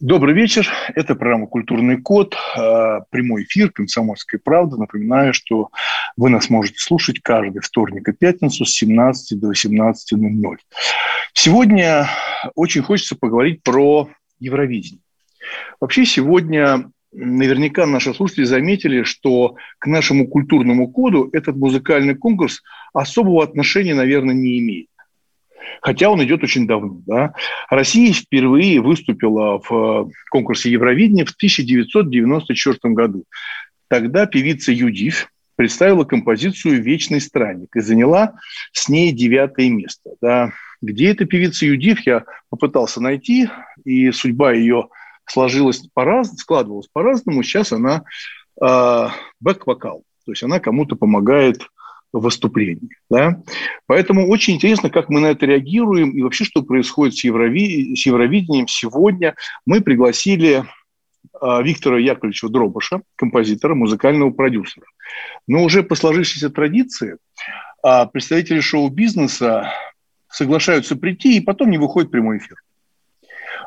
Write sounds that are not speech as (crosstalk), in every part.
Добрый вечер. Это программа «Культурный код», э, прямой эфир «Комсомольской правды». Напоминаю, что вы нас можете слушать каждый вторник и пятницу с 17 до 18.00. Сегодня очень хочется поговорить про Евровидение. Вообще сегодня наверняка наши слушатели заметили, что к нашему культурному коду этот музыкальный конкурс особого отношения, наверное, не имеет. Хотя он идет очень давно. Да? Россия впервые выступила в э, конкурсе Евровидения в 1994 году. Тогда певица Юдив представила композицию «Вечный странник» и заняла с ней девятое место. Да? Где эта певица Юдив, я попытался найти, и судьба ее сложилась по-разному, складывалась по-разному. Сейчас она э, бэк-вокал, то есть она кому-то помогает выступлений. Да? Поэтому очень интересно, как мы на это реагируем и вообще, что происходит с, Еврови... с Евровидением сегодня. Мы пригласили э, Виктора Яковлевича Дробыша, композитора, музыкального продюсера. Но уже по сложившейся традиции э, представители шоу-бизнеса соглашаются прийти и потом не выходят в прямой эфир.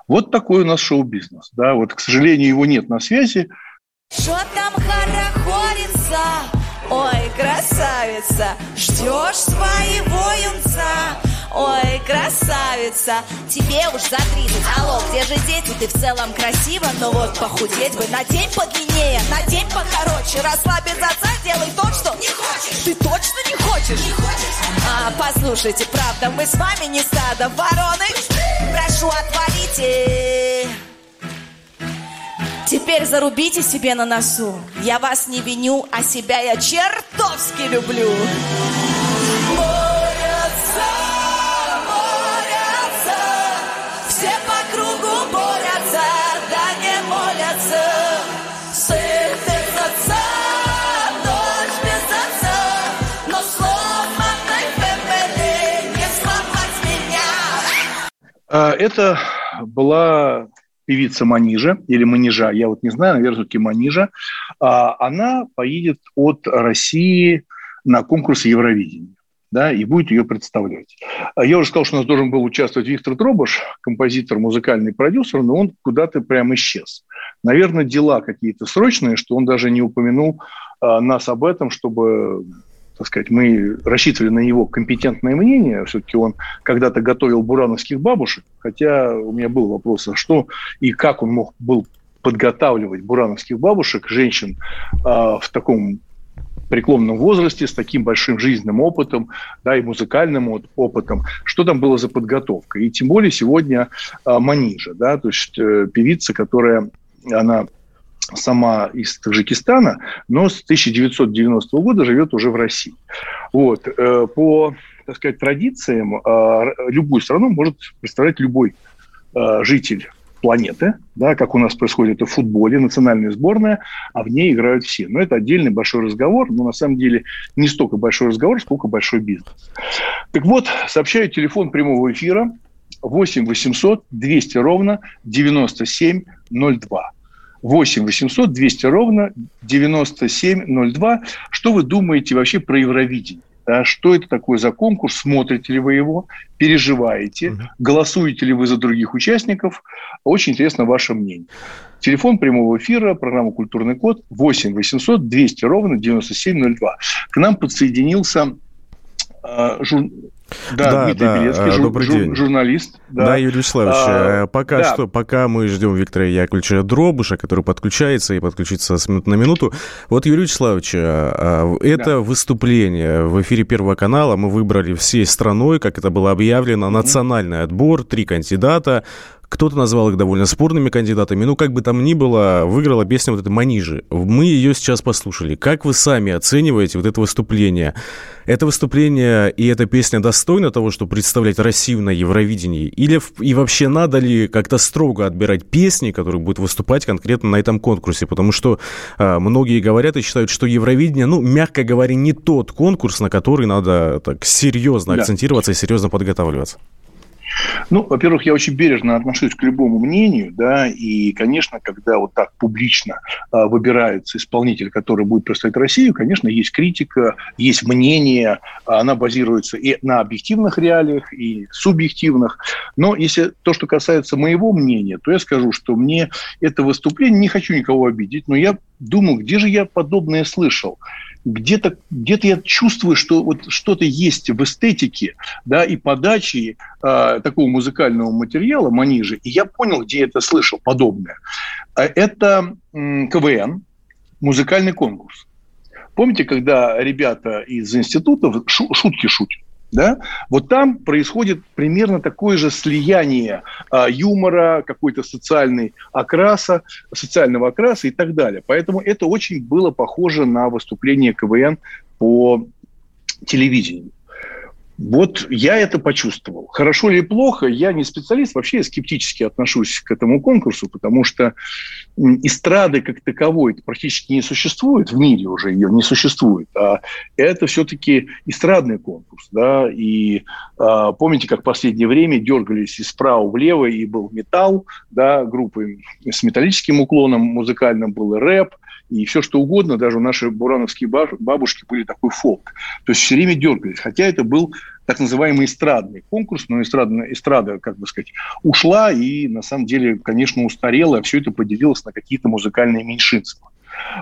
Вот такой у нас шоу-бизнес. Да? Вот, к сожалению, его нет на связи. Что там хорохорится? Ой, красавица, ждешь своего юнца? Ой, красавица, тебе уж за 30 Алло, где же дети? Ты в целом красива Но вот похудеть бы на день подлиннее На день покороче Расслабь без отца, делай то, что Не хочешь Ты точно не хочешь? Не хочешь А, послушайте, правда, мы с вами не стадо вороны Прошу, отвалите Теперь зарубите себе на носу. Я вас не виню, а себя я чертовски люблю. Борются, борются, все по кругу борются, да не молятся. Сын без отца, дочь без отца, но сломанной ФБД не сломать меня. А, Это была певица Манижа или Манижа, я вот не знаю, наверное, все-таки Манижа, а, она поедет от России на конкурс Евровидения. Да, и будет ее представлять. Я уже сказал, что у нас должен был участвовать Виктор Дробыш, композитор, музыкальный продюсер, но он куда-то прям исчез. Наверное, дела какие-то срочные, что он даже не упомянул а, нас об этом, чтобы так сказать, мы рассчитывали на его компетентное мнение. Все-таки он когда-то готовил бурановских бабушек, хотя у меня был вопрос, а что и как он мог был подготавливать бурановских бабушек, женщин э, в таком преклонном возрасте, с таким большим жизненным опытом, да, и музыкальным опытом, что там было за подготовка. И тем более сегодня э, Манижа, да, то есть э, певица, которая, она сама из Таджикистана, но с 1990 года живет уже в России. Вот. э, По, так сказать, традициям э, любую страну может представлять любой э, житель планеты, да, как у нас происходит это в футболе, национальная сборная, а в ней играют все. Но это отдельный большой разговор, но на самом деле не столько большой разговор, сколько большой бизнес. Так вот, сообщаю телефон прямого эфира 8 800 200 ровно 9702. 8 800 200 ровно 9702. Что вы думаете вообще про Евровидение? Да, что это такое за конкурс? Смотрите ли вы его? Переживаете? Угу. Голосуете ли вы за других участников? Очень интересно ваше мнение. Телефон прямого эфира, программа «Культурный код» 8 800 200 ровно 9702. К нам подсоединился жур... Да, да, Дмитрий да, Белецкий, жур, добрый жур, день. журналист. Да, да Юрий Вячеславович, а, пока да. что, пока мы ждем Виктора Яковлевича Дробыша, который подключается и подключится с минуты на минуту. Вот, Юрий Вячеславович, это да. выступление в эфире Первого канала мы выбрали всей страной, как это было объявлено, национальный отбор, три кандидата. Кто-то назвал их довольно спорными кандидатами. Ну, как бы там ни было, выиграла песня вот эта «Манижи». Мы ее сейчас послушали. Как вы сами оцениваете вот это выступление? Это выступление и эта песня достойна того, чтобы представлять Россию на Евровидении? Или и вообще надо ли как-то строго отбирать песни, которые будут выступать конкретно на этом конкурсе? Потому что а, многие говорят и считают, что Евровидение, ну, мягко говоря, не тот конкурс, на который надо так серьезно да. акцентироваться и серьезно подготавливаться. Ну, во-первых, я очень бережно отношусь к любому мнению, да, и, конечно, когда вот так публично э, выбирается исполнитель, который будет представлять Россию, конечно, есть критика, есть мнение, она базируется и на объективных реалиях, и субъективных. Но если то, что касается моего мнения, то я скажу, что мне это выступление, не хочу никого обидеть, но я думаю, где же я подобное слышал? Где-то где я чувствую, что вот что-то есть в эстетике, да, и подаче э, такого музыкального материала манижи, и я понял, где я это слышал, подобное. А это КВН, музыкальный конкурс. Помните, когда ребята из институтов шутки шутят? Да, вот там происходит примерно такое же слияние а, юмора, какой-то социальной окраса, социального окраса и так далее. Поэтому это очень было похоже на выступление КВН по телевидению. Вот я это почувствовал. Хорошо или плохо, я не специалист, вообще я скептически отношусь к этому конкурсу, потому что эстрады как таковой практически не существует, в мире уже ее не существует, а это все-таки эстрадный конкурс. Да? И а, помните, как в последнее время дергались из справа влево, и был металл, да, группы с металлическим уклоном музыкальным был и рэп, и все что угодно, даже наши бурановские бабушки были такой фолк. То есть все время дергались, хотя это был так называемый эстрадный конкурс, но эстрадная, эстрада, как бы сказать, ушла и на самом деле, конечно, устарела, все это поделилось на какие-то музыкальные меньшинства.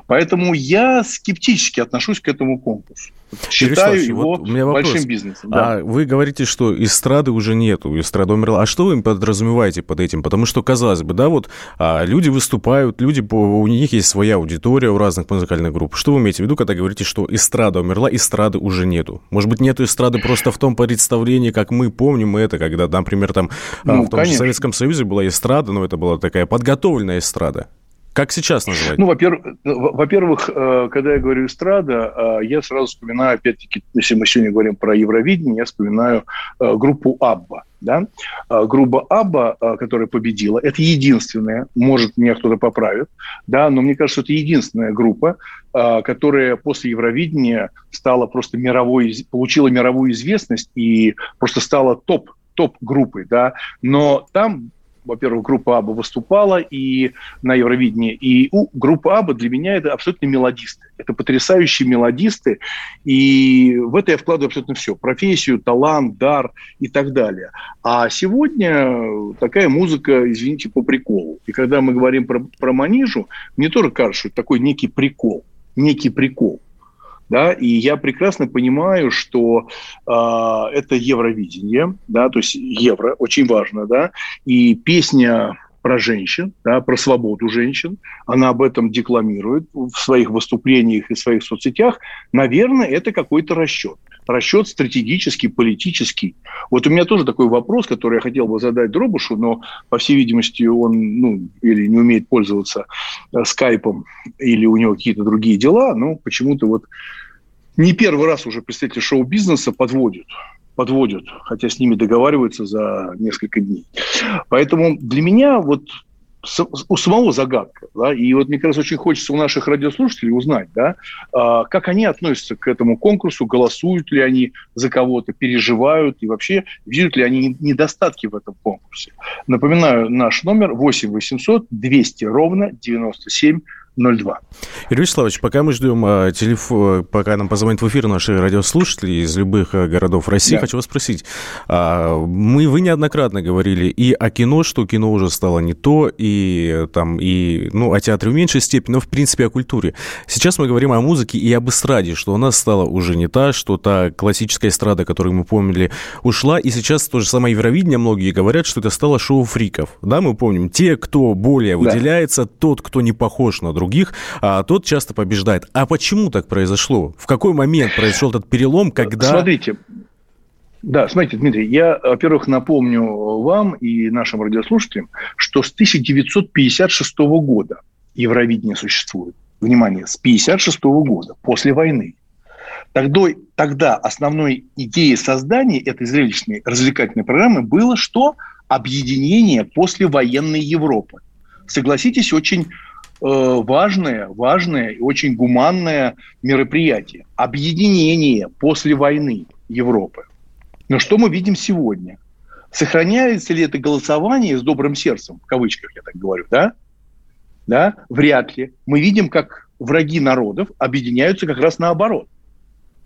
Поэтому я скептически отношусь к этому конкурсу. Считаю его вот у меня вопрос. большим бизнесом. Да. А вы говорите, что эстрады уже нету, эстрада умерла. А что вы подразумеваете под этим? Потому что, казалось бы, да, вот а, люди выступают, люди, у них есть своя аудитория у разных музыкальных групп. Что вы имеете в виду, когда говорите, что эстрада умерла, эстрады уже нету? Может быть, нету эстрады просто в том представлении, как мы помним это, когда, например, там а, ну, в том конечно. же Советском Союзе была эстрада, но это была такая подготовленная эстрада. Как сейчас называть? Ну, во-первых, во-первых, э, когда я говорю эстрада, э, я сразу вспоминаю, опять-таки, если мы сегодня говорим про Евровидение, я вспоминаю э, группу Абба. Да? Группа Абба, которая победила, это единственная, может, меня кто-то поправит, да, но мне кажется, это единственная группа, которая после Евровидения стала просто мировой, получила мировую известность и просто стала топ топ-группой, да, но там во-первых, группа Аба выступала и на Евровидении, и у группа Аба для меня это абсолютно мелодисты. Это потрясающие мелодисты, и в это я вкладываю абсолютно все. Профессию, талант, дар и так далее. А сегодня такая музыка, извините, по приколу. И когда мы говорим про, про Манижу, мне тоже кажется, что это такой некий прикол. Некий прикол да, и я прекрасно понимаю, что э, это Евровидение, да, то есть евро очень важно, да, и песня про женщин, да, про свободу женщин. Она об этом декламирует в своих выступлениях и своих соцсетях. Наверное, это какой-то расчет. Расчет стратегический, политический. Вот у меня тоже такой вопрос, который я хотел бы задать Дробушу, но, по всей видимости, он ну, или не умеет пользоваться э, скайпом, или у него какие-то другие дела. Но почему-то вот не первый раз уже представители шоу-бизнеса подводят подводят, хотя с ними договариваются за несколько дней. Поэтому для меня вот у самого загадка. Да? И вот мне кажется, очень хочется у наших радиослушателей узнать, да, а, как они относятся к этому конкурсу, голосуют ли они за кого-то, переживают и вообще видят ли они недостатки в этом конкурсе. Напоминаю, наш номер 8 800 200 ровно 97 02. Юрий Вячеславович, пока мы ждем а, телефон, пока нам позвонит в эфир наши радиослушатели из любых а, городов России, да. хочу вас спросить. А, мы, вы неоднократно говорили и о кино, что кино уже стало не то, и там, и, ну, о театре в меньшей степени, но, в принципе, о культуре. Сейчас мы говорим о музыке и об эстраде, что она стала уже не та, что та классическая эстрада, которую мы помнили, ушла, и сейчас то же самое Евровидение, многие говорят, что это стало шоу фриков. Да, мы помним, те, кто более да. выделяется, тот, кто не похож на других, других, а тот часто побеждает. А почему так произошло? В какой момент произошел этот перелом, когда... Смотрите, Да, смотрите, Дмитрий, я, во-первых, напомню вам и нашим радиослушателям, что с 1956 года Евровидение существует. Внимание, с 1956 года, после войны. Тогда, тогда основной идеей создания этой зрелищной развлекательной программы было что? Объединение послевоенной Европы. Согласитесь, очень важное, важное и очень гуманное мероприятие. Объединение после войны Европы. Но что мы видим сегодня? Сохраняется ли это голосование с добрым сердцем, в кавычках я так говорю, да? Да? Вряд ли. Мы видим, как враги народов объединяются как раз наоборот.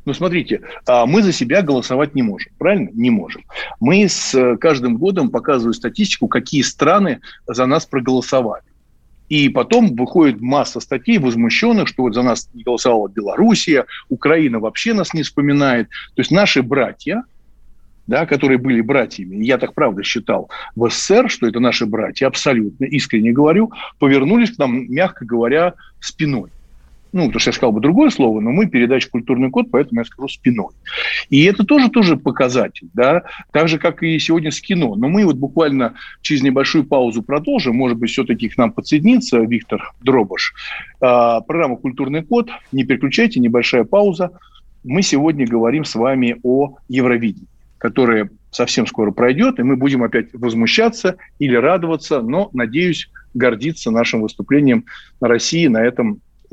Ну, смотрите, а, мы за себя голосовать не можем, правильно? Не можем. Мы с э, каждым годом показываем статистику, какие страны за нас проголосовали. И потом выходит масса статей возмущенных, что вот за нас не голосовала Белоруссия, Украина вообще нас не вспоминает. То есть наши братья, да, которые были братьями, я так правда считал в СССР, что это наши братья, абсолютно искренне говорю, повернулись к нам, мягко говоря, спиной. Ну, потому что я сказал бы другое слово, но мы передача «Культурный код», поэтому я скажу спиной. И это тоже тоже показатель, да, так же, как и сегодня с кино. Но мы вот буквально через небольшую паузу продолжим, может быть, все-таки к нам подсоединится Виктор Дробаш. А, программа «Культурный код», не переключайте, небольшая пауза. Мы сегодня говорим с вами о Евровидении которое совсем скоро пройдет, и мы будем опять возмущаться или радоваться, но, надеюсь, гордиться нашим выступлением России на этом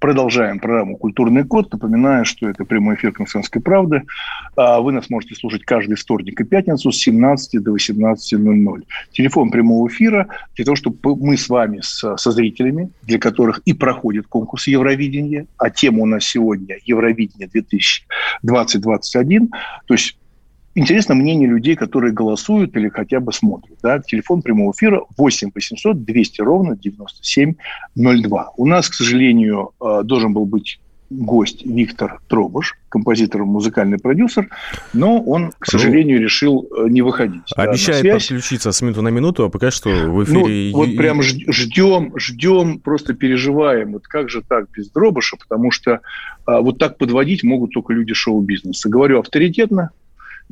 Продолжаем программу «Культурный код». Напоминаю, что это прямой эфир «Комсомольской правды». А вы нас можете слушать каждый вторник и пятницу с 17 до 18.00. Телефон прямого эфира для того, чтобы мы с вами, со зрителями, для которых и проходит конкурс Евровидения, а тема у нас сегодня Евровидение 2020-2021, то есть интересно мнение людей, которые голосуют или хотя бы смотрят. Да? Телефон прямого эфира 8 800 200 ровно 9702. У нас, к сожалению, э, должен был быть гость Виктор Тробуш, композитор, музыкальный продюсер, но он, к сожалению, решил э, не выходить. Обещает да, подключиться с минуты на минуту, а пока что в эфире... Ну, вот прям ждем, ждем, просто переживаем, вот как же так без Дробыша, потому что а, вот так подводить могут только люди шоу-бизнеса. Говорю авторитетно,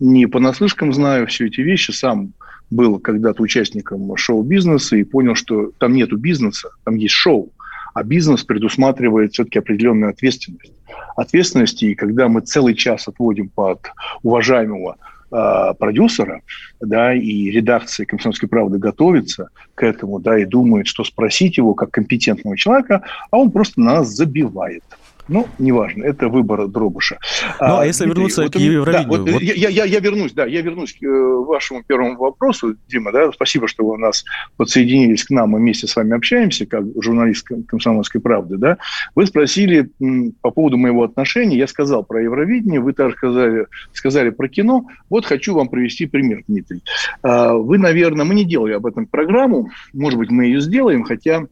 не понаслышкам знаю все эти вещи, сам был когда-то участником шоу-бизнеса и понял, что там нету бизнеса, там есть шоу, а бизнес предусматривает все-таки определенную ответственность. Ответственность, и когда мы целый час отводим под уважаемого э, продюсера, да, и редакция «Комсомольской правды» готовится к этому, да, и думает, что спросить его как компетентного человека, а он просто нас забивает. Ну, неважно, это выбор Дробыша. Ну, а, а если Дмитрий, вернуться вот, к Евровидению? Да, вот, вот... Я, я, я вернусь, да, я вернусь к э, вашему первому вопросу, Дима, да, спасибо, что вы нас подсоединились к нам, мы вместе с вами общаемся, как журналист «Комсомольской правды», да. Вы спросили м, по поводу моего отношения, я сказал про Евровидение, вы также сказали, сказали про кино, вот хочу вам привести пример, Дмитрий. А, вы, наверное, мы не делали об этом программу, может быть, мы ее сделаем, хотя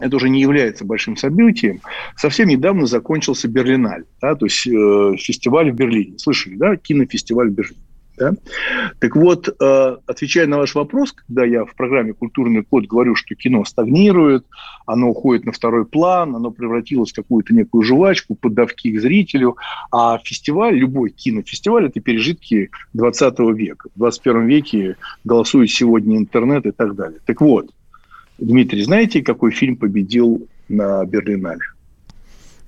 это уже не является большим событием. Совсем недавно закончился Берлиналь, да, то есть э, фестиваль в Берлине. Слышали, да, кинофестиваль в Берлине. Да? Так вот, э, отвечая на ваш вопрос, когда я в программе «Культурный код» говорю, что кино стагнирует, оно уходит на второй план, оно превратилось в какую-то некую жвачку, поддавки к зрителю, а фестиваль, любой кинофестиваль – это пережитки 20 века. В 21 веке голосует сегодня интернет и так далее. Так вот, Дмитрий, знаете, какой фильм победил на Берлинале?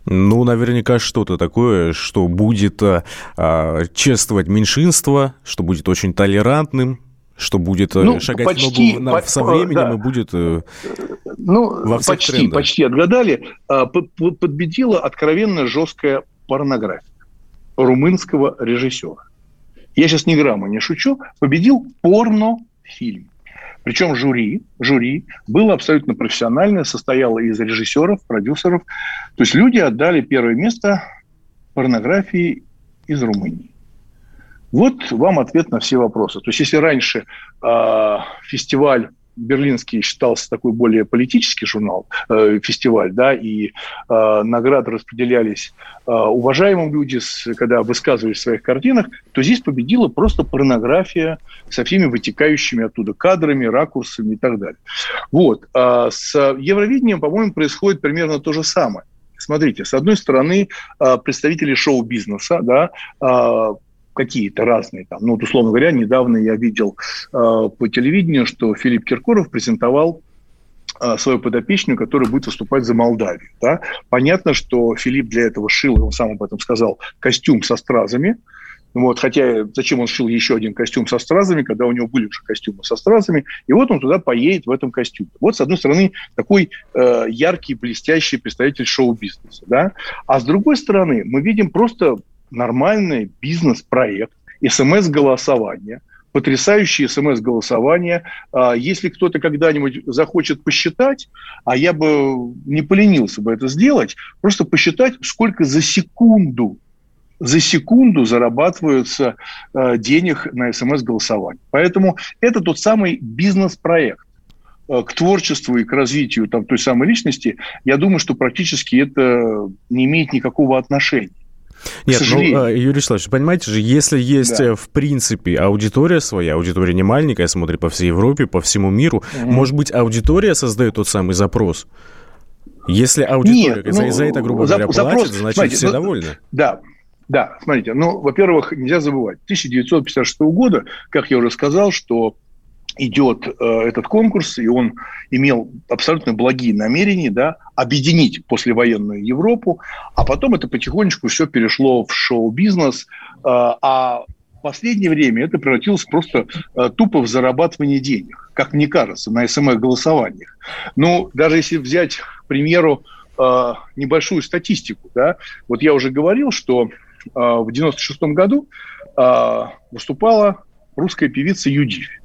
Ну, наверняка что-то такое, что будет а, а, чествовать меньшинство, что будет очень толерантным, что будет э, ну, шагать почти, ногу по, со временем да. и будет э, ну, во всех почти, трендах. почти отгадали. А, подбедила откровенно жесткая порнография румынского режиссера. Я сейчас ни грамма не шучу. Победил порнофильм. Причем жюри, жюри было абсолютно профессиональное, состояло из режиссеров, продюсеров. То есть люди отдали первое место порнографии из Румынии. Вот вам ответ на все вопросы. То есть если раньше э, фестиваль берлинский считался такой более политический журнал, э, фестиваль, да, и э, награды распределялись э, уважаемым людям, когда высказывались в своих картинах, то здесь победила просто порнография со всеми вытекающими оттуда кадрами, ракурсами и так далее. Вот. А с Евровидением, по-моему, происходит примерно то же самое. Смотрите, с одной стороны, э, представители шоу-бизнеса, да, э, какие-то разные. Там. Ну, вот, условно говоря, недавно я видел э, по телевидению, что Филипп Киркоров презентовал э, свою подопечную, которая будет выступать за Молдавию. Да? Понятно, что Филипп для этого шил, он сам об этом сказал, костюм со стразами. Вот, хотя зачем он шил еще один костюм со стразами, когда у него были уже костюмы со стразами, и вот он туда поедет в этом костюме. Вот, с одной стороны, такой э, яркий, блестящий представитель шоу-бизнеса, да, а с другой стороны, мы видим просто нормальный бизнес-проект, смс-голосование, потрясающее смс-голосование. А, если кто-то когда-нибудь захочет посчитать, а я бы не поленился бы это сделать, просто посчитать, сколько за секунду за секунду зарабатываются э, денег на смс-голосование. Поэтому это тот самый бизнес-проект э, к творчеству и к развитию там, той самой личности, я думаю, что практически это не имеет никакого отношения. Нет, ну, а, Юрий Вячеславович, понимаете же, если есть, да. Э, в принципе, аудитория своя, аудитория не маленькая, смотрит по всей Европе, по всему миру, mm может быть, аудитория создает тот самый запрос? Если аудитория Нет, за, ну, за это, грубо говоря, запрос, платит, значит, смотрите, все ну, довольны. Да, да, смотрите, ну, во-первых, нельзя забывать, 1956 года, как я уже сказал, что идет э, этот конкурс, и он имел абсолютно благие намерения да, объединить послевоенную Европу, а потом это потихонечку все перешло в шоу-бизнес, э, а в последнее время это превратилось просто э, тупо в зарабатывание денег, как мне кажется, на СМС-голосованиях. Ну, даже если взять, к примеру, э, небольшую статистику, да, вот я уже говорил, что э, в 96 году э, выступала русская певица Юдифь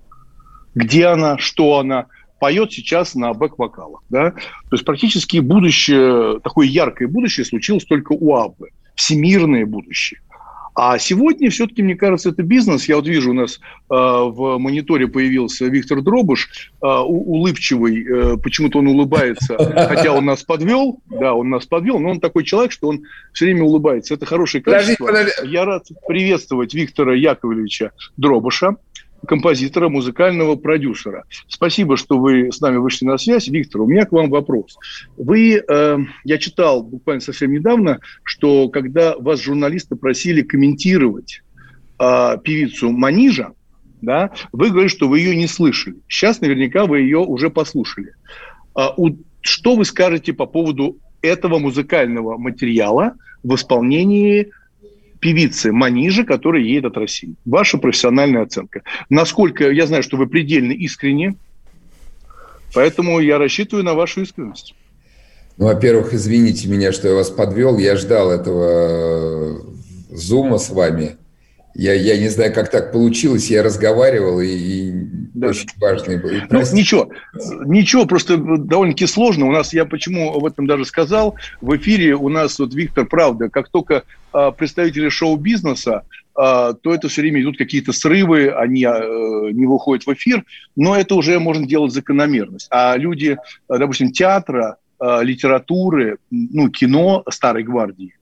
где она, что она, поет сейчас на бэк-вокалах. Да? То есть практически будущее, такое яркое будущее случилось только у Аббы. Всемирное будущее. А сегодня все-таки, мне кажется, это бизнес. Я вот вижу, у нас э, в мониторе появился Виктор Дробыш, э, улыбчивый, э, почему-то он улыбается, хотя он нас подвел, да, он нас подвел, но он такой человек, что он все время улыбается. Это хорошее качество. Подожди, подожди. Я рад приветствовать Виктора Яковлевича Дробыша, композитора, музыкального продюсера. Спасибо, что вы с нами вышли на связь. Виктор, у меня к вам вопрос. Вы, э, я читал буквально совсем недавно, что когда вас журналисты просили комментировать э, певицу Манижа, да, вы говорили, что вы ее не слышали. Сейчас наверняка вы ее уже послушали. А, у, что вы скажете по поводу этого музыкального материала в исполнении певицы Манижи, которая едет от России. Ваша профессиональная оценка. Насколько, я знаю, что вы предельно искренне, поэтому я рассчитываю на вашу искренность. Ну, во-первых, извините меня, что я вас подвел. Я ждал этого зума с вами. Я, я не знаю, как так получилось. Я разговаривал, и, и да. очень важный был. Ну, ничего, ничего, просто довольно-таки сложно. У нас, я почему об этом даже сказал, в эфире у нас вот Виктор, правда, как только а, представители шоу-бизнеса, а, то это все время идут какие-то срывы, они а, не выходят в эфир, но это уже можно делать закономерность. А люди, допустим, театра, литературы, ну, кино старой гвардии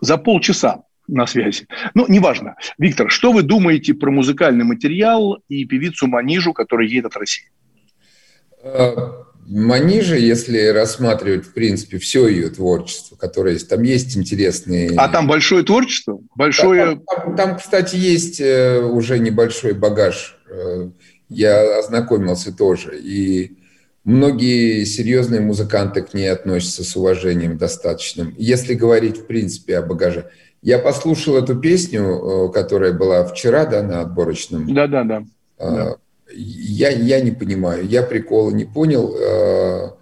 за полчаса на связи. Ну, неважно. Виктор, что вы думаете про музыкальный материал и певицу Манижу, которая едет от России? А, Манижа, если рассматривать, в принципе, все ее творчество, которое есть, там есть интересные... А там большое творчество? Большое... Там, там, там кстати, есть э, уже небольшой багаж. Э, я ознакомился тоже. И многие серьезные музыканты к ней относятся с уважением достаточным. Если говорить, в принципе, о багаже. Я послушал эту песню, э, которая была вчера, да, на отборочном. Да-да-да. А, я, я не понимаю, я прикола не понял. А,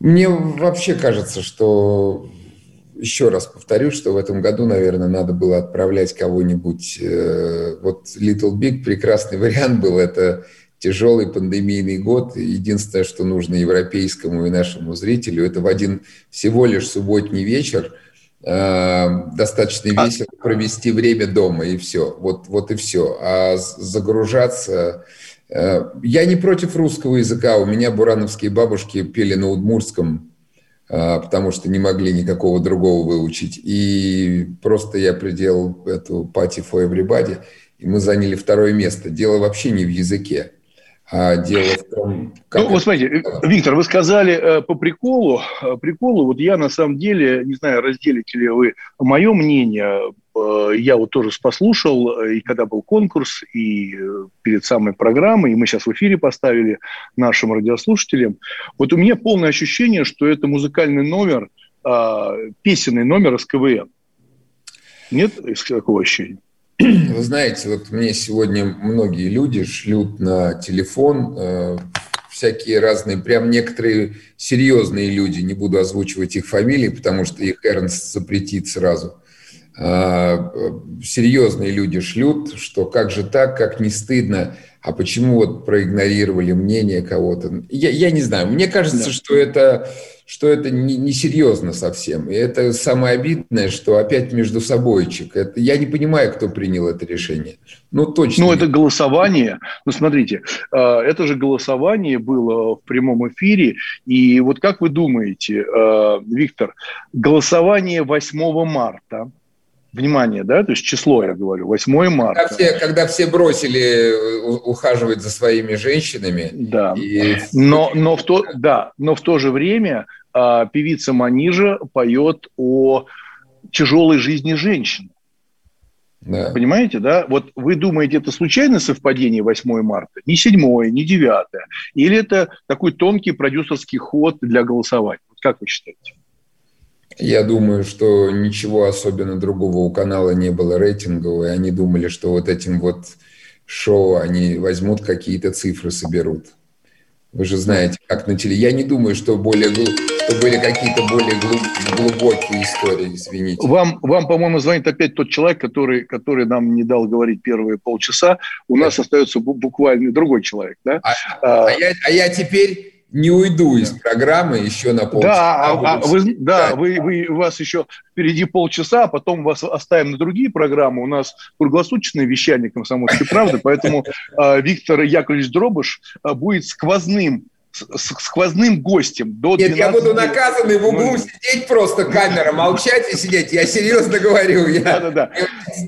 мне вообще кажется, что еще раз повторю, что в этом году, наверное, надо было отправлять кого-нибудь. Э, вот Little Big прекрасный (laughs) вариант был. Это тяжелый пандемийный год. Единственное, что нужно европейскому и нашему зрителю, это в один всего лишь субботний вечер – Э, достаточно а весело провести время дома, и все. Вот, вот и все. А загружаться... Э, я не против русского языка. У меня бурановские бабушки пели на удмурском, э, потому что не могли никакого другого выучить. И просто я приделал эту «Party for Everybody», и мы заняли второе место. Дело вообще не в языке. А дело в том, как... Ну, вот смотрите, Виктор, вы сказали э, по приколу. Э, приколу, вот я на самом деле, не знаю, разделите ли вы мое мнение, э, я вот тоже послушал, и когда был конкурс, и перед самой программой, и мы сейчас в эфире поставили нашим радиослушателям, вот у меня полное ощущение, что это музыкальный номер, песенный номер из КВН. Нет такого ощущения? Вы знаете, вот мне сегодня многие люди шлют на телефон э, всякие разные, прям некоторые серьезные люди, не буду озвучивать их фамилии, потому что их Эрнст запретит сразу. А, серьезные люди шлют, что как же так, как не стыдно, а почему вот проигнорировали мнение кого-то. Я, я не знаю, мне кажется, да. что это что это не, не совсем. И это самое обидное, что опять между собойчик. Это, я не понимаю, кто принял это решение. Ну, точно. Ну, это голосование. Ну, смотрите, а, это же голосование было в прямом эфире. И вот как вы думаете, а, Виктор, голосование 8 марта – внимание, да, то есть число, я говорю, 8 марта. Когда все, когда все бросили э, ухаживать за своими женщинами. Да, и... но, но, в то, да, но в то же время а, певица Манижа поет о тяжелой жизни женщин. Да. Понимаете, да? Вот вы думаете, это случайное совпадение 8 марта? Не 7, не 9. Или это такой тонкий продюсерский ход для голосования? Вот как вы считаете? Я думаю, что ничего особенно другого у канала не было рейтингового, и они думали, что вот этим вот шоу они возьмут какие-то цифры, соберут. Вы же знаете, как на теле. Я не думаю, что, более, что были какие-то более глубокие истории, извините. Вам, вам по-моему, звонит опять тот человек, который, который нам не дал говорить первые полчаса. У да. нас остается буквально другой человек. Да? А, а, а, я, а я теперь не уйду из программы еще на полчаса. Да, а, а вы, да вы, вы, у вас еще впереди полчаса, а потом вас оставим на другие программы. У нас круглосуточное вещание «Комсомольской правды», поэтому э, Виктор Яковлевич Дробыш э, будет сквозным сквозным гостем до Нет, я буду наказанный в углу сидеть просто, камера, (laughs) молчать и сидеть. Я серьезно говорю. Я... Да, да, да.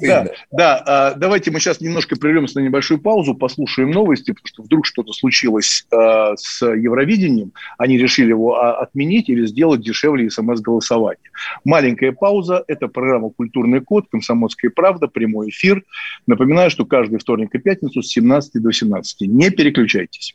да, да. А, давайте мы сейчас немножко прервемся на небольшую паузу, послушаем новости, потому что вдруг что-то случилось а, с Евровидением. Они решили его а, отменить или сделать дешевле смс-голосование. Маленькая пауза. Это программа «Культурный код», «Комсомольская правда», прямой эфир. Напоминаю, что каждый вторник и пятницу с 17 до 18. Не переключайтесь.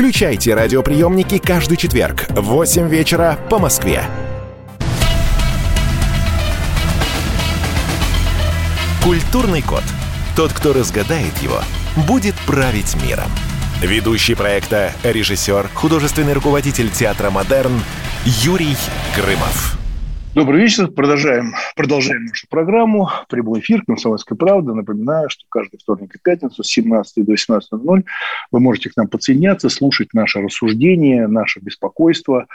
Включайте радиоприемники каждый четверг в 8 вечера по Москве. Культурный код. Тот, кто разгадает его, будет править миром. Ведущий проекта, режиссер, художественный руководитель театра «Модерн» Юрий Грымов. Добрый вечер. Продолжаем, продолжаем нашу программу. Прямой эфир «Комсомольская правда». Напоминаю, что каждый вторник и пятницу с 17 до 18.00 вы можете к нам подсоединяться, слушать наше рассуждение, наше беспокойство.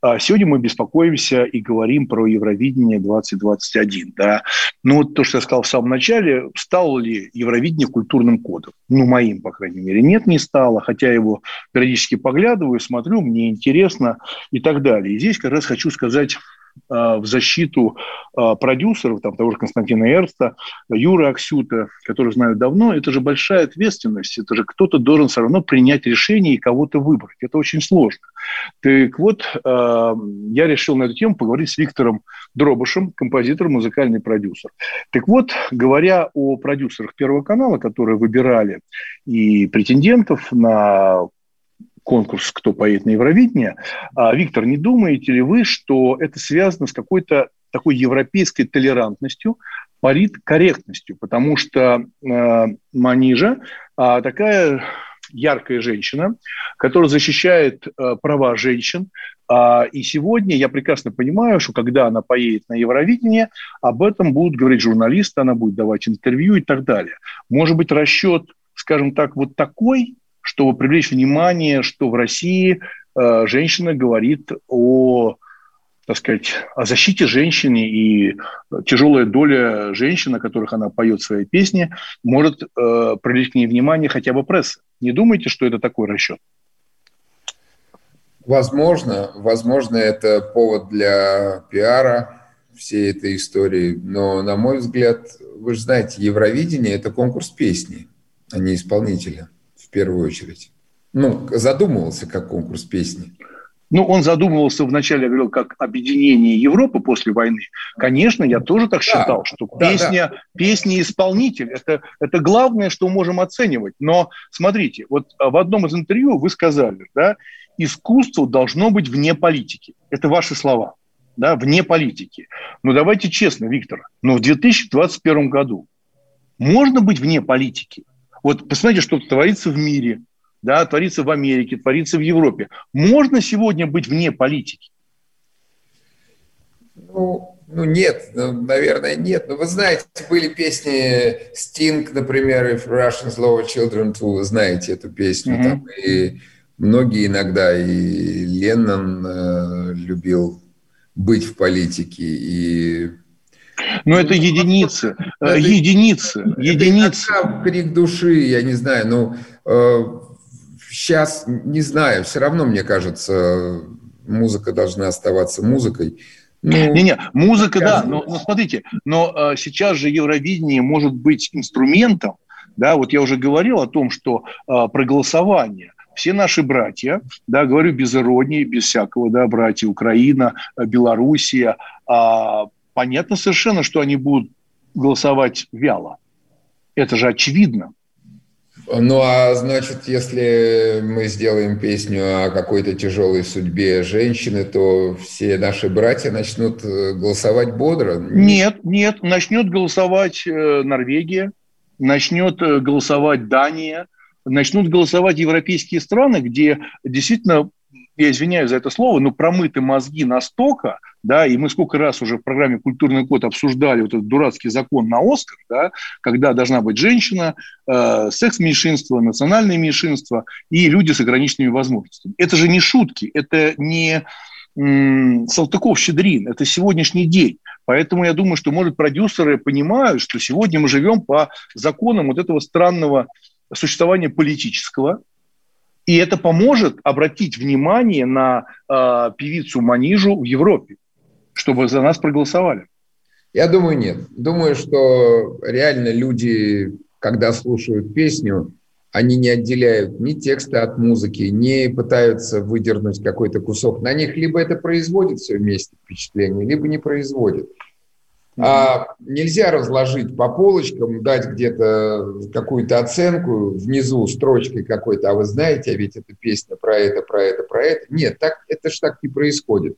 А сегодня мы беспокоимся и говорим про Евровидение 2021. Да? Ну, вот то, что я сказал в самом начале, стало ли Евровидение культурным кодом? Ну, моим, по крайней мере. Нет, не стало, хотя его периодически поглядываю, смотрю, мне интересно и так далее. И здесь как раз хочу сказать в защиту э, продюсеров, там, того же Константина Эрста, Юры Аксюта, которые знают давно, это же большая ответственность. Это же кто-то должен все равно принять решение и кого-то выбрать. Это очень сложно. Так вот, э, я решил на эту тему поговорить с Виктором Дробышем, композитор, музыкальный продюсер. Так вот, говоря о продюсерах Первого канала, которые выбирали и претендентов на конкурс «Кто поедет на Евровидение». А, Виктор, не думаете ли вы, что это связано с какой-то такой европейской толерантностью, политкорректностью, потому что э, Манижа э, такая яркая женщина, которая защищает э, права женщин. Э, и сегодня я прекрасно понимаю, что когда она поедет на Евровидение, об этом будут говорить журналисты, она будет давать интервью и так далее. Может быть, расчет, скажем так, вот такой, чтобы привлечь внимание, что в России э, женщина говорит о так сказать, о защите женщины и тяжелая доля женщин, о которых она поет свои песни, может э, привлечь к ней внимание хотя бы пресса. Не думаете, что это такой расчет? Возможно, возможно, это повод для пиара всей этой истории, но, на мой взгляд, вы же знаете, Евровидение – это конкурс песни, а не исполнителя в первую очередь? Ну, задумывался как конкурс песни. Ну, он задумывался вначале, я говорил, как объединение Европы после войны. Конечно, я тоже так считал, да, что да, песня, да. песня исполнитель это, это главное, что можем оценивать. Но смотрите, вот в одном из интервью вы сказали, да, искусство должно быть вне политики. Это ваши слова, да, вне политики. Но давайте честно, Виктор, но в 2021 году можно быть вне политики? Вот посмотрите, что творится в мире, да, творится в Америке, творится в Европе. Можно сегодня быть вне политики? Ну, ну нет, ну, наверное, нет. Но вы знаете, были песни Sting, например, If Russians Love Children Too, знаете эту песню. Mm-hmm. Там, и многие иногда, и Леннон э, любил быть в политике, и но это единицы, э, это, единицы, это единицы. крик души, я не знаю, ну, э, сейчас, не знаю, все равно, мне кажется, музыка должна оставаться музыкой. Ну, Не-не, музыка, да, но, но смотрите, но э, сейчас же Евровидение может быть инструментом, да, вот я уже говорил о том, что э, проголосование все наши братья, да, говорю без иронии, без всякого, да, братья Украина, Белоруссия, а, понятно совершенно, что они будут голосовать вяло. Это же очевидно. Ну, а значит, если мы сделаем песню о какой-то тяжелой судьбе женщины, то все наши братья начнут э, голосовать бодро? Нет, нет, начнет голосовать э, Норвегия, начнет э, голосовать Дания, начнут голосовать европейские страны, где действительно я извиняюсь за это слово, но промыты мозги настолько, да, и мы сколько раз уже в программе «Культурный код» обсуждали вот этот дурацкий закон на Оскар, да, когда должна быть женщина, э, секс-меньшинство, национальное меньшинство и люди с ограниченными возможностями. Это же не шутки, это не Салтыков-Щедрин, это сегодняшний день. Поэтому я думаю, что, может, продюсеры понимают, что сегодня мы живем по законам вот этого странного существования политического, и это поможет обратить внимание на э, певицу Манижу в Европе, чтобы за нас проголосовали. Я думаю, нет. Думаю, что реально люди, когда слушают песню, они не отделяют ни текста от музыки, не пытаются выдернуть какой-то кусок. На них либо это производит все вместе впечатление, либо не производит. А нельзя разложить по полочкам, дать где-то какую-то оценку внизу строчкой какой-то, а вы знаете, а ведь эта песня про это, про это, про это. Нет, так, это ж так не происходит.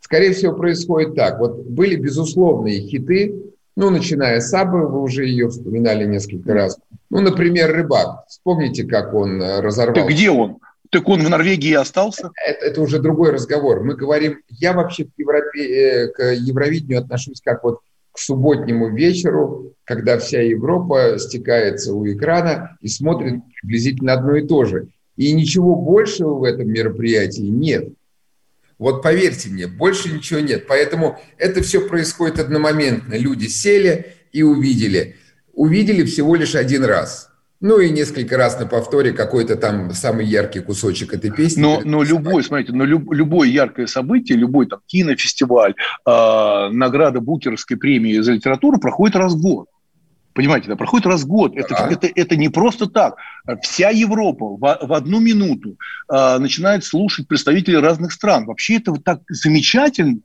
Скорее всего, происходит так. Вот были безусловные хиты, ну, начиная с Сабы, вы уже ее вспоминали несколько раз. Ну, например, «Рыбак». Вспомните, как он э, разорвал. Так где он? Так он в Норвегии остался? Это, это уже другой разговор. Мы говорим, я вообще к, Европе, э, к Евровидению отношусь как вот к субботнему вечеру, когда вся Европа стекается у экрана и смотрит приблизительно одно и то же. И ничего большего в этом мероприятии нет. Вот поверьте мне, больше ничего нет. Поэтому это все происходит одномоментно. Люди сели и увидели. Увидели всего лишь один раз. Ну и несколько раз на повторе какой-то там самый яркий кусочек этой песни. Но, но любой, смотрите, но люб, любое яркое событие, любой там кинофестиваль, э, награда Букеровской премии за литературу проходит раз в год. Понимаете, да, проходит раз в год. Это, да. это, это не просто так. Вся Европа в, в одну минуту э, начинает слушать представителей разных стран. Вообще это вот так замечательно.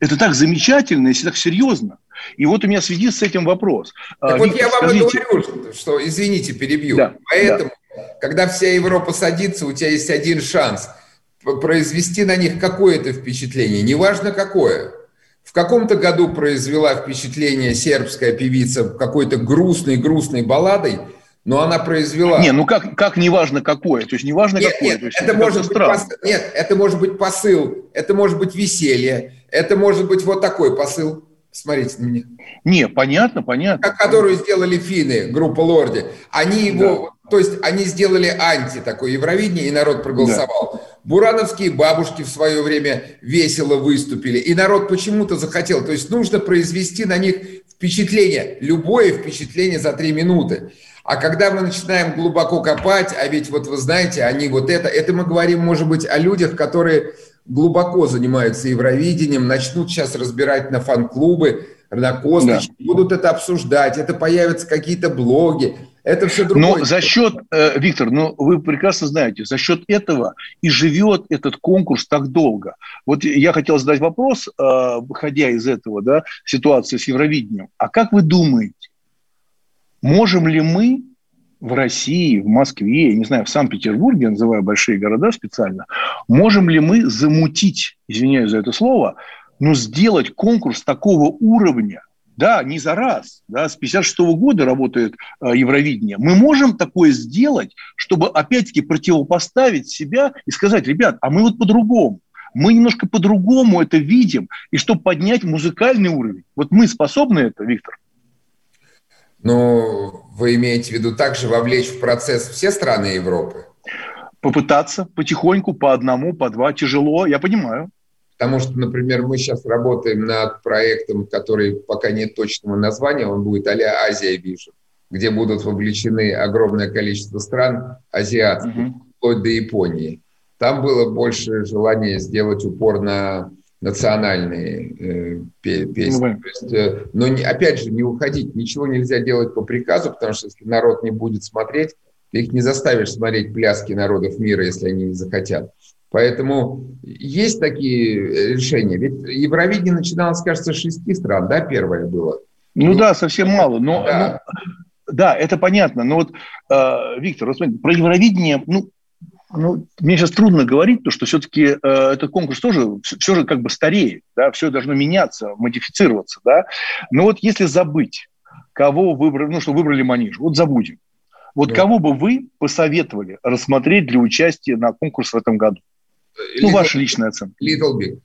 Это так замечательно, если так серьезно. И вот у меня в связи с этим вопрос. Так а, вот Виктор, я вам скажите... и говорю, что, извините, перебью. Да, Поэтому, да. когда вся Европа садится, у тебя есть один шанс произвести на них какое-то впечатление, неважно какое. В каком-то году произвела впечатление сербская певица какой-то грустной-грустной балладой, но она произвела... Не, ну как, как неважно какое, то есть неважно нет, какое. Нет, есть, это, может быть посыл, нет, это может быть посыл, это может быть веселье, это может быть вот такой посыл. Смотрите на меня. Не, понятно, понятно. Как, которую сделали финны, группа Лорди. Они его, да. то есть они сделали анти такое Евровидение, и народ проголосовал. Да. Бурановские бабушки в свое время весело выступили, и народ почему-то захотел. То есть нужно произвести на них впечатление, любое впечатление за три минуты. А когда мы начинаем глубоко копать, а ведь вот вы знаете, они вот это, это мы говорим, может быть, о людях, которые глубоко занимаются Евровидением, начнут сейчас разбирать на фан-клубы, на косточки, да. будут это обсуждать, это появятся какие-то блоги, это все другое. Но за счет, э, Виктор, ну вы прекрасно знаете, за счет этого и живет этот конкурс так долго. Вот я хотел задать вопрос, э, выходя из этого, да, ситуации с Евровидением. А как вы думаете, можем ли мы в России, в Москве, я не знаю, в Санкт-Петербурге, я называю большие города специально, можем ли мы замутить, извиняюсь за это слово, но сделать конкурс такого уровня, да, не за раз, да, с 56 -го года работает э, Евровидение. Мы можем такое сделать, чтобы опять-таки противопоставить себя и сказать, ребят, а мы вот по-другому. Мы немножко по-другому это видим, и чтобы поднять музыкальный уровень. Вот мы способны это, Виктор? Ну, вы имеете в виду также вовлечь в процесс все страны Европы? Попытаться потихоньку, по одному, по два. Тяжело, я понимаю. Потому что, например, мы сейчас работаем над проектом, который пока нет точного названия, он будет а-ля Азия Vision, где будут вовлечены огромное количество стран азиатских, угу. вплоть до Японии. Там было больше желания сделать упор на национальные э, песни. Ну, есть, э, но не, опять же, не уходить, ничего нельзя делать по приказу, потому что если народ не будет смотреть, ты их не заставишь смотреть пляски народов мира, если они не захотят. Поэтому есть такие э, решения. Ведь Евровидение начиналось, кажется, с шести стран, да, первое было? Ну, ну да, совсем мало. Но, да. Но, да, это понятно. Но вот, э, Виктор, вот смотрите, про Евровидение, ну, ну, мне сейчас трудно говорить, то, что все-таки э, этот конкурс тоже все же как бы стареет, да, все должно меняться, модифицироваться, да. Но вот если забыть, кого выбрали, ну, что выбрали Маниж, вот забудем. Вот да. кого бы вы посоветовали рассмотреть для участия на конкурс в этом году? Little, ну, ваша личная оценка. Little Big.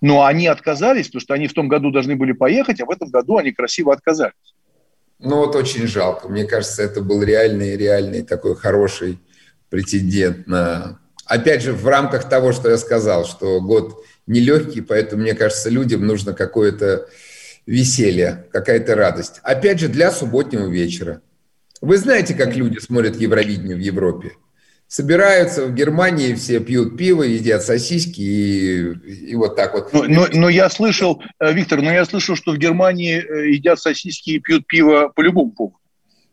Но они отказались, потому что они в том году должны были поехать, а в этом году они красиво отказались. Ну вот очень жалко. Мне кажется, это был реальный, реальный такой хороший претендент на... Опять же, в рамках того, что я сказал, что год нелегкий, поэтому, мне кажется, людям нужно какое-то веселье, какая-то радость. Опять же, для субботнего вечера. Вы знаете, как люди смотрят Евровидение в Европе? Собираются в Германии, все пьют пиво, едят сосиски и, и вот так вот. Но, но, но я слышал, э, Виктор, но я слышал, что в Германии э, едят сосиски и пьют пиво по любому поводу.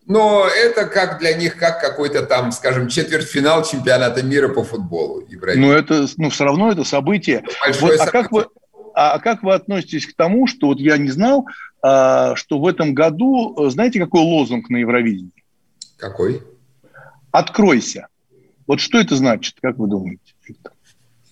Но это как для них, как какой-то там, скажем, четвертьфинал чемпионата мира по футболу. Ну, это, ну, все равно это событие. Вот, а, как вы, а как вы относитесь к тому, что вот я не знал, а, что в этом году, знаете, какой лозунг на Евровидении? Какой? Откройся. Вот что это значит, как вы думаете?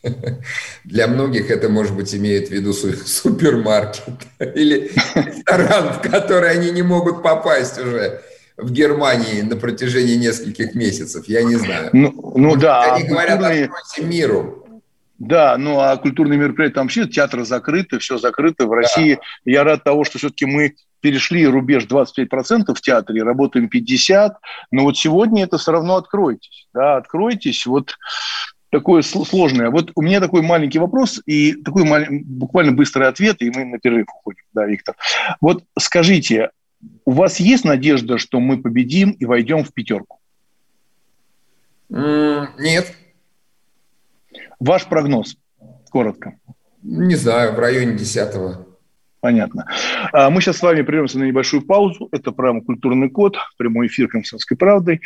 (laughs) Для многих это, может быть, имеет в виду супермаркет (laughs) или ресторан, в который они не могут попасть уже в Германии на протяжении нескольких месяцев. Я не знаю. Ну, ну да. Они говорят, культурные... откройте миру. Да, ну а культурные мероприятия, там вообще театры закрыты, все закрыто в России. Да. Я рад того, что все-таки мы перешли рубеж 25% в театре, работаем 50%, но вот сегодня это все равно откройтесь, да, откройтесь, вот такое сложное. Вот у меня такой маленький вопрос и такой буквально быстрый ответ, и мы на перерыв уходим, да, Виктор. Вот скажите, у вас есть надежда, что мы победим и войдем в пятерку? Нет. Ваш прогноз, коротко. Не знаю, в районе десятого. Понятно. А, мы сейчас с вами прервемся на небольшую паузу. Это программа «Культурный код», прямой эфир «Комсомольской правды».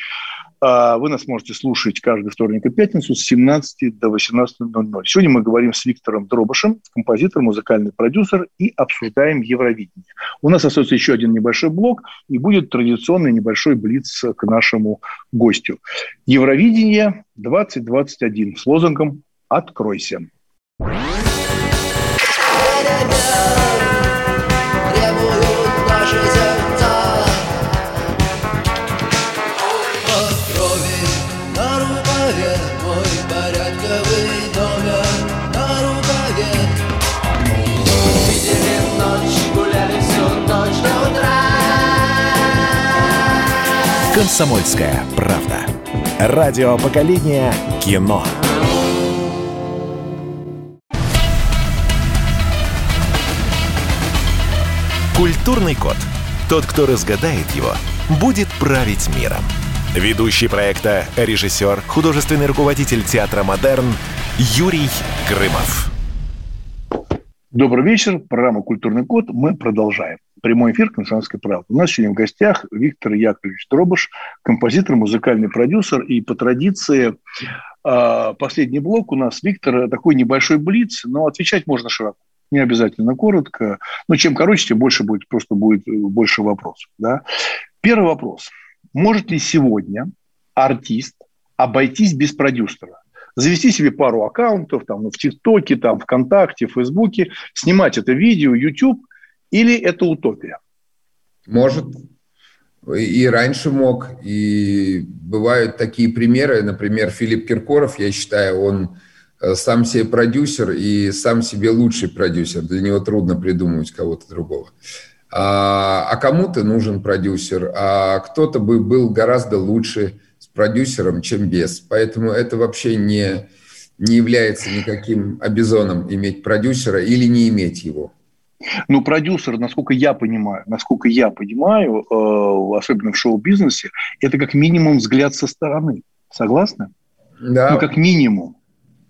А, вы нас можете слушать каждый вторник и пятницу с 17 до 18.00. Сегодня мы говорим с Виктором Дробышем, композитор, музыкальный продюсер, и обсуждаем Евровидение. У нас остается еще один небольшой блок, и будет традиционный небольшой блиц к нашему гостю. Евровидение 2021 с лозунгом «Откройся». «Комсомольская правда». Радио поколения кино. Культурный код. Тот, кто разгадает его, будет править миром. Ведущий проекта, режиссер, художественный руководитель театра «Модерн» Юрий Грымов. Добрый вечер. Программа «Культурный код». Мы продолжаем прямой эфир «Комсомольской правды». У нас сегодня в гостях Виктор Яковлевич Дробыш, композитор, музыкальный продюсер. И по традиции а, последний блок у нас, Виктор, такой небольшой блиц, но отвечать можно широко. Не обязательно коротко. Но чем короче, тем больше будет, просто будет больше вопросов. Да? Первый вопрос. Может ли сегодня артист обойтись без продюсера? завести себе пару аккаунтов там, ну, в ТикТоке, там, ВКонтакте, Фейсбуке, снимать это видео, YouTube – или это утопия? Может. И раньше мог. И бывают такие примеры. Например, Филипп Киркоров, я считаю, он э, сам себе продюсер и сам себе лучший продюсер. Для него трудно придумывать кого-то другого. А, а кому-то нужен продюсер, а кто-то бы был гораздо лучше с продюсером, чем без. Поэтому это вообще не, не является никаким обезоном иметь продюсера или не иметь его. Ну, продюсер, насколько я понимаю, насколько я понимаю, э, особенно в шоу-бизнесе, это как минимум взгляд со стороны. Согласны? Да. Ну, как минимум.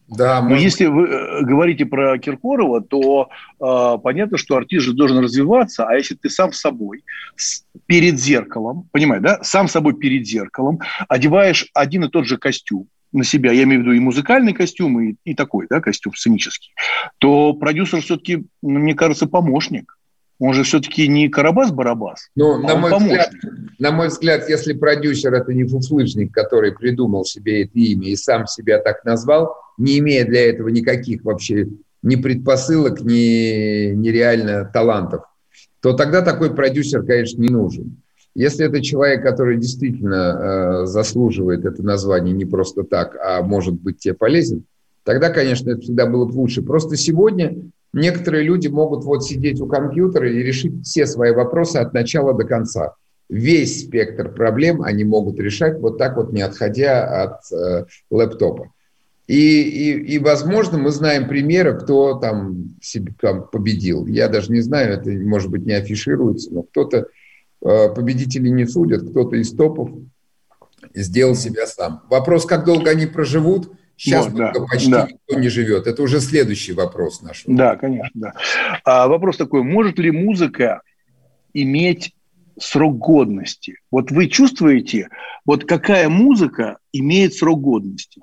Да, Но может... если вы э, говорите про Киркорова, то э, понятно, что артист же должен развиваться, а если ты сам собой с, перед зеркалом, понимаешь, да, сам собой перед зеркалом одеваешь один и тот же костюм, на себя, я имею в виду и музыкальный костюм, и, и такой, да, костюм сценический, то продюсер все-таки, ну, мне кажется, помощник. Он же все-таки не Карабас-Барабас, ну, а на мой помощник. Взгляд, на мой взгляд, если продюсер – это не фуфлыжник, который придумал себе это имя и сам себя так назвал, не имея для этого никаких вообще ни предпосылок, ни, ни реально талантов, то тогда такой продюсер, конечно, не нужен. Если это человек, который действительно э, заслуживает это название не просто так, а может быть тебе полезен, тогда, конечно, это всегда было бы лучше. Просто сегодня некоторые люди могут вот сидеть у компьютера и решить все свои вопросы от начала до конца. Весь спектр проблем они могут решать вот так вот, не отходя от э, лэптопа. И, и, и, возможно, мы знаем примеры, кто там, себе, там победил. Я даже не знаю, это, может быть, не афишируется, но кто-то победители не судят, кто-то из топов сделал себя сам. Вопрос, как долго они проживут, сейчас вот, да, почти да. никто не живет. Это уже следующий вопрос наш. Да, конечно. Да. А вопрос такой, может ли музыка иметь срок годности. Вот вы чувствуете, вот какая музыка имеет срок годности?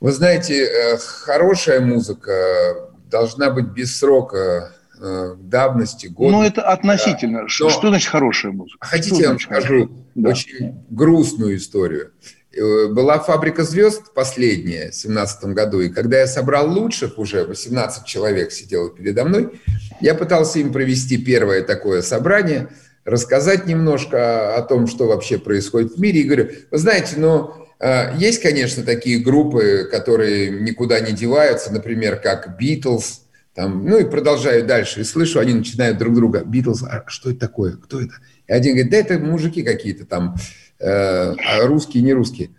Вы знаете, э, хорошая музыка должна быть без срока э, давности, года. Ну, это относительно. Да. Что, что значит хорошая музыка? Хотите, я вам скажу да. очень грустную историю. Э, была «Фабрика звезд» последняя, в 2017 году, и когда я собрал лучших, уже 18 человек сидело передо мной, я пытался им провести первое такое собрание, рассказать немножко о том, что вообще происходит в мире, и говорю, вы знаете, ну, э, есть, конечно, такие группы, которые никуда не деваются, например, как «Битлз», там, ну и продолжаю дальше, и слышу, они начинают друг друга, «Битлз, а что это такое, кто это?» И один говорит, да это мужики какие-то там, Э, а русские, не русские.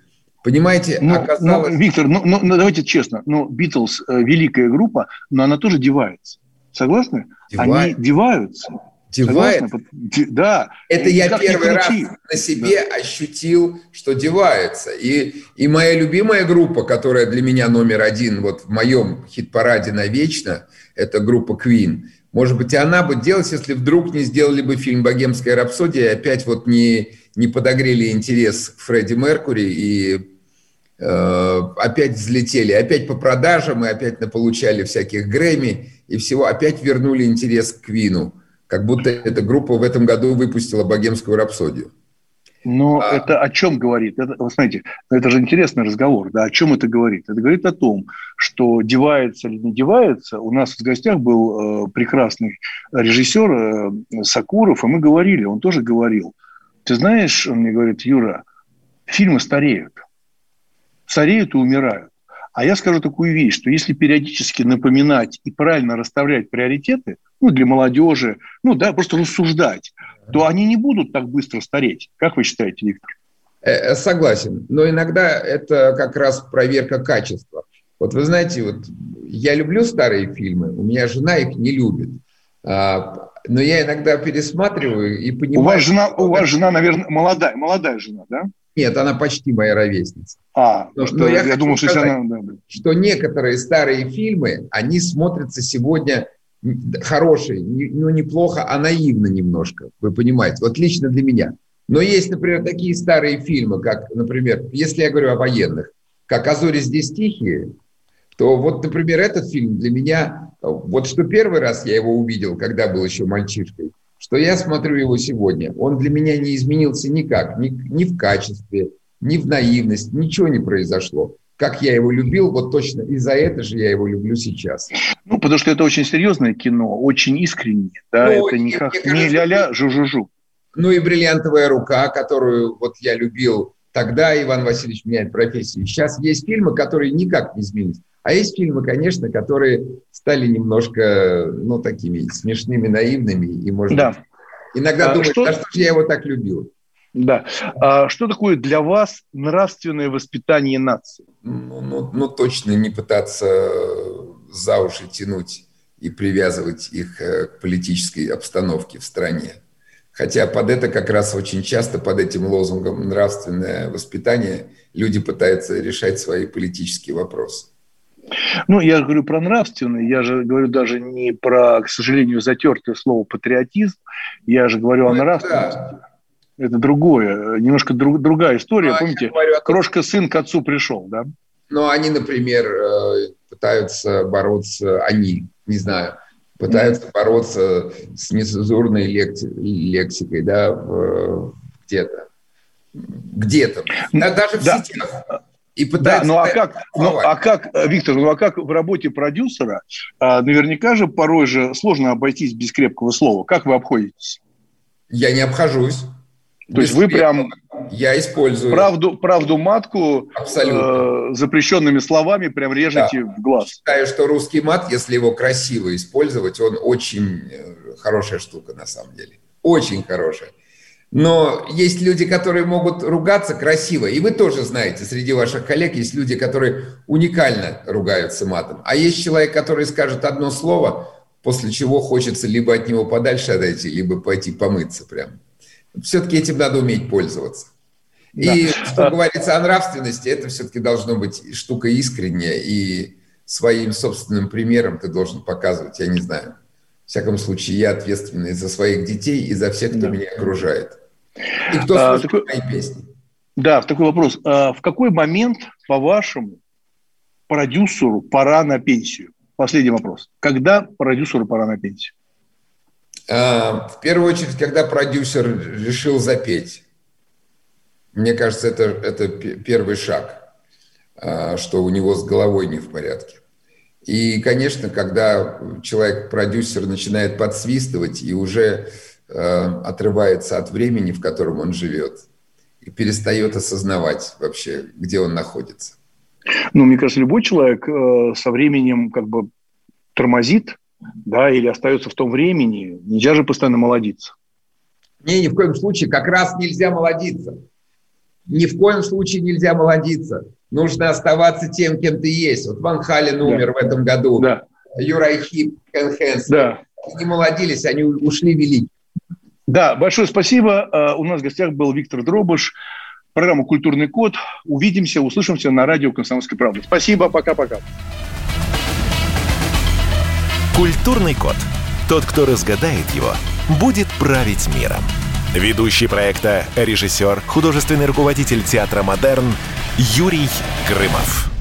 Понимаете, ну, оказалось... Ну, Виктор, ну, ну, ну давайте честно, ну, Битлз э, великая группа, но она тоже девается. Согласны? Девает. Они деваются. Девает? Да. Это я первый раз на себе да. ощутил, что девается. И, и моя любимая группа, которая для меня номер один вот в моем хит-параде навечно, это группа Queen. Может быть, и она бы делалась, если вдруг не сделали бы фильм «Богемская рапсодия» и опять вот не, не подогрели интерес к Фредди Меркури и э, опять взлетели, опять по продажам, и опять получали всяких Грэмми, и всего, опять вернули интерес к Квину, как будто эта группа в этом году выпустила «Богемскую рапсодию». Но а... это о чем говорит? Это, вы знаете, это же интересный разговор. Да? О чем это говорит? Это говорит о том, что девается или не девается. У нас в гостях был э, прекрасный режиссер э, Сакуров, и мы говорили, он тоже говорил. Ты знаешь, он мне говорит, Юра, фильмы стареют. Стареют и умирают. А я скажу такую вещь, что если периодически напоминать и правильно расставлять приоритеты, ну, для молодежи, ну, да, просто рассуждать, то они не будут так быстро стареть. Как вы считаете, Виктор? Э, э, согласен. Но иногда это как раз проверка качества. Вот вы знаете, вот я люблю старые фильмы, у меня жена их не любит. А, но я иногда пересматриваю и понимаю... У вас жена, у вас жена наверное, молодая, молодая жена, да? Нет, она почти моя ровесница. А, но, что, но я, я думал, сказать, что она... Что некоторые старые фильмы, они смотрятся сегодня хороший, ну неплохо, а наивно немножко, вы понимаете, вот лично для меня. Но есть, например, такие старые фильмы, как, например, если я говорю о военных, как «А зори здесь тихие», то вот, например, этот фильм для меня, вот что первый раз я его увидел, когда был еще мальчишкой, что я смотрю его сегодня, он для меня не изменился никак, ни, ни в качестве, ни в наивность, ничего не произошло как я его любил, вот точно и за это же я его люблю сейчас. Ну, потому что это очень серьезное кино, очень искреннее. Да? Ну, это не, как, не ля-ля, жу-жу-жу. Ну и «Бриллиантовая рука», которую вот я любил тогда, Иван Васильевич меняет профессию. Сейчас есть фильмы, которые никак не изменились. А есть фильмы, конечно, которые стали немножко, ну, такими смешными, наивными. И, может да. иногда а, думаешь, что... а что же я его так любил? Да. А что такое для вас нравственное воспитание нации? Ну, ну, ну, точно не пытаться за уши тянуть и привязывать их э, к политической обстановке в стране. Хотя под это как раз очень часто, под этим лозунгом нравственное воспитание, люди пытаются решать свои политические вопросы. Ну, я говорю про нравственное, я же говорю даже не про, к сожалению, затертое слово патриотизм, я же говорю ну, о нравственности. Да это другое, немножко друг, другая история. Ну, Помните, говорю, крошка сын к отцу пришел, да? Ну, они, например, э, пытаются бороться, они, не знаю, пытаются mm-hmm. бороться с нецензурной лекси, лексикой, да, где-то. Где-то. Да, даже в да. сетях. И да, ну а как, ну а как, Виктор, ну а как в работе продюсера, а, наверняка же порой же сложно обойтись без крепкого слова. Как вы обходитесь? Я не обхожусь. То есть вы прям я использую правду, правду матку Абсолютно. Э, запрещенными словами прям режете да. в глаз. Считаю, что русский мат, если его красиво использовать, он очень э, хорошая штука на самом деле. Очень хорошая. Но есть люди, которые могут ругаться красиво. И вы тоже знаете, среди ваших коллег есть люди, которые уникально ругаются матом. А есть человек, который скажет одно слово, после чего хочется либо от него подальше отойти, либо пойти помыться прямо все-таки этим надо уметь пользоваться. Да. И что говорится о нравственности, это все-таки должно быть штука искренняя, и своим собственным примером ты должен показывать, я не знаю, всяком случае, я ответственный за своих детей и за всех, кто да. меня окружает. И кто а, слушает такой... мои песни. Да, такой вопрос. А в какой момент, по-вашему, продюсеру пора на пенсию? Последний вопрос. Когда продюсеру пора на пенсию? А, в первую очередь, когда продюсер решил запеть. Мне кажется, это, это первый шаг, а, что у него с головой не в порядке. И, конечно, когда человек-продюсер начинает подсвистывать и уже а, отрывается от времени, в котором он живет, и перестает осознавать вообще, где он находится. Ну, мне кажется, любой человек э, со временем как бы тормозит, да, или остается в том времени. Нельзя же постоянно молодиться. Не, ни в коем случае. Как раз нельзя молодиться. Ни в коем случае нельзя молодиться. Нужно оставаться тем, кем ты есть. Вот Ван Хален умер да. в этом году. Да. Юрай Хип, Кен Хэнс. Да. Не молодились, они ушли велики. Да, большое спасибо. Э, у нас в гостях был Виктор Дробыш. Программа «Культурный код». Увидимся, услышимся на радио «Комсомольской правды». Спасибо, пока-пока. Культурный код. Тот, кто разгадает его, будет править миром. Ведущий проекта, режиссер, художественный руководитель театра «Модерн» Юрий Грымов.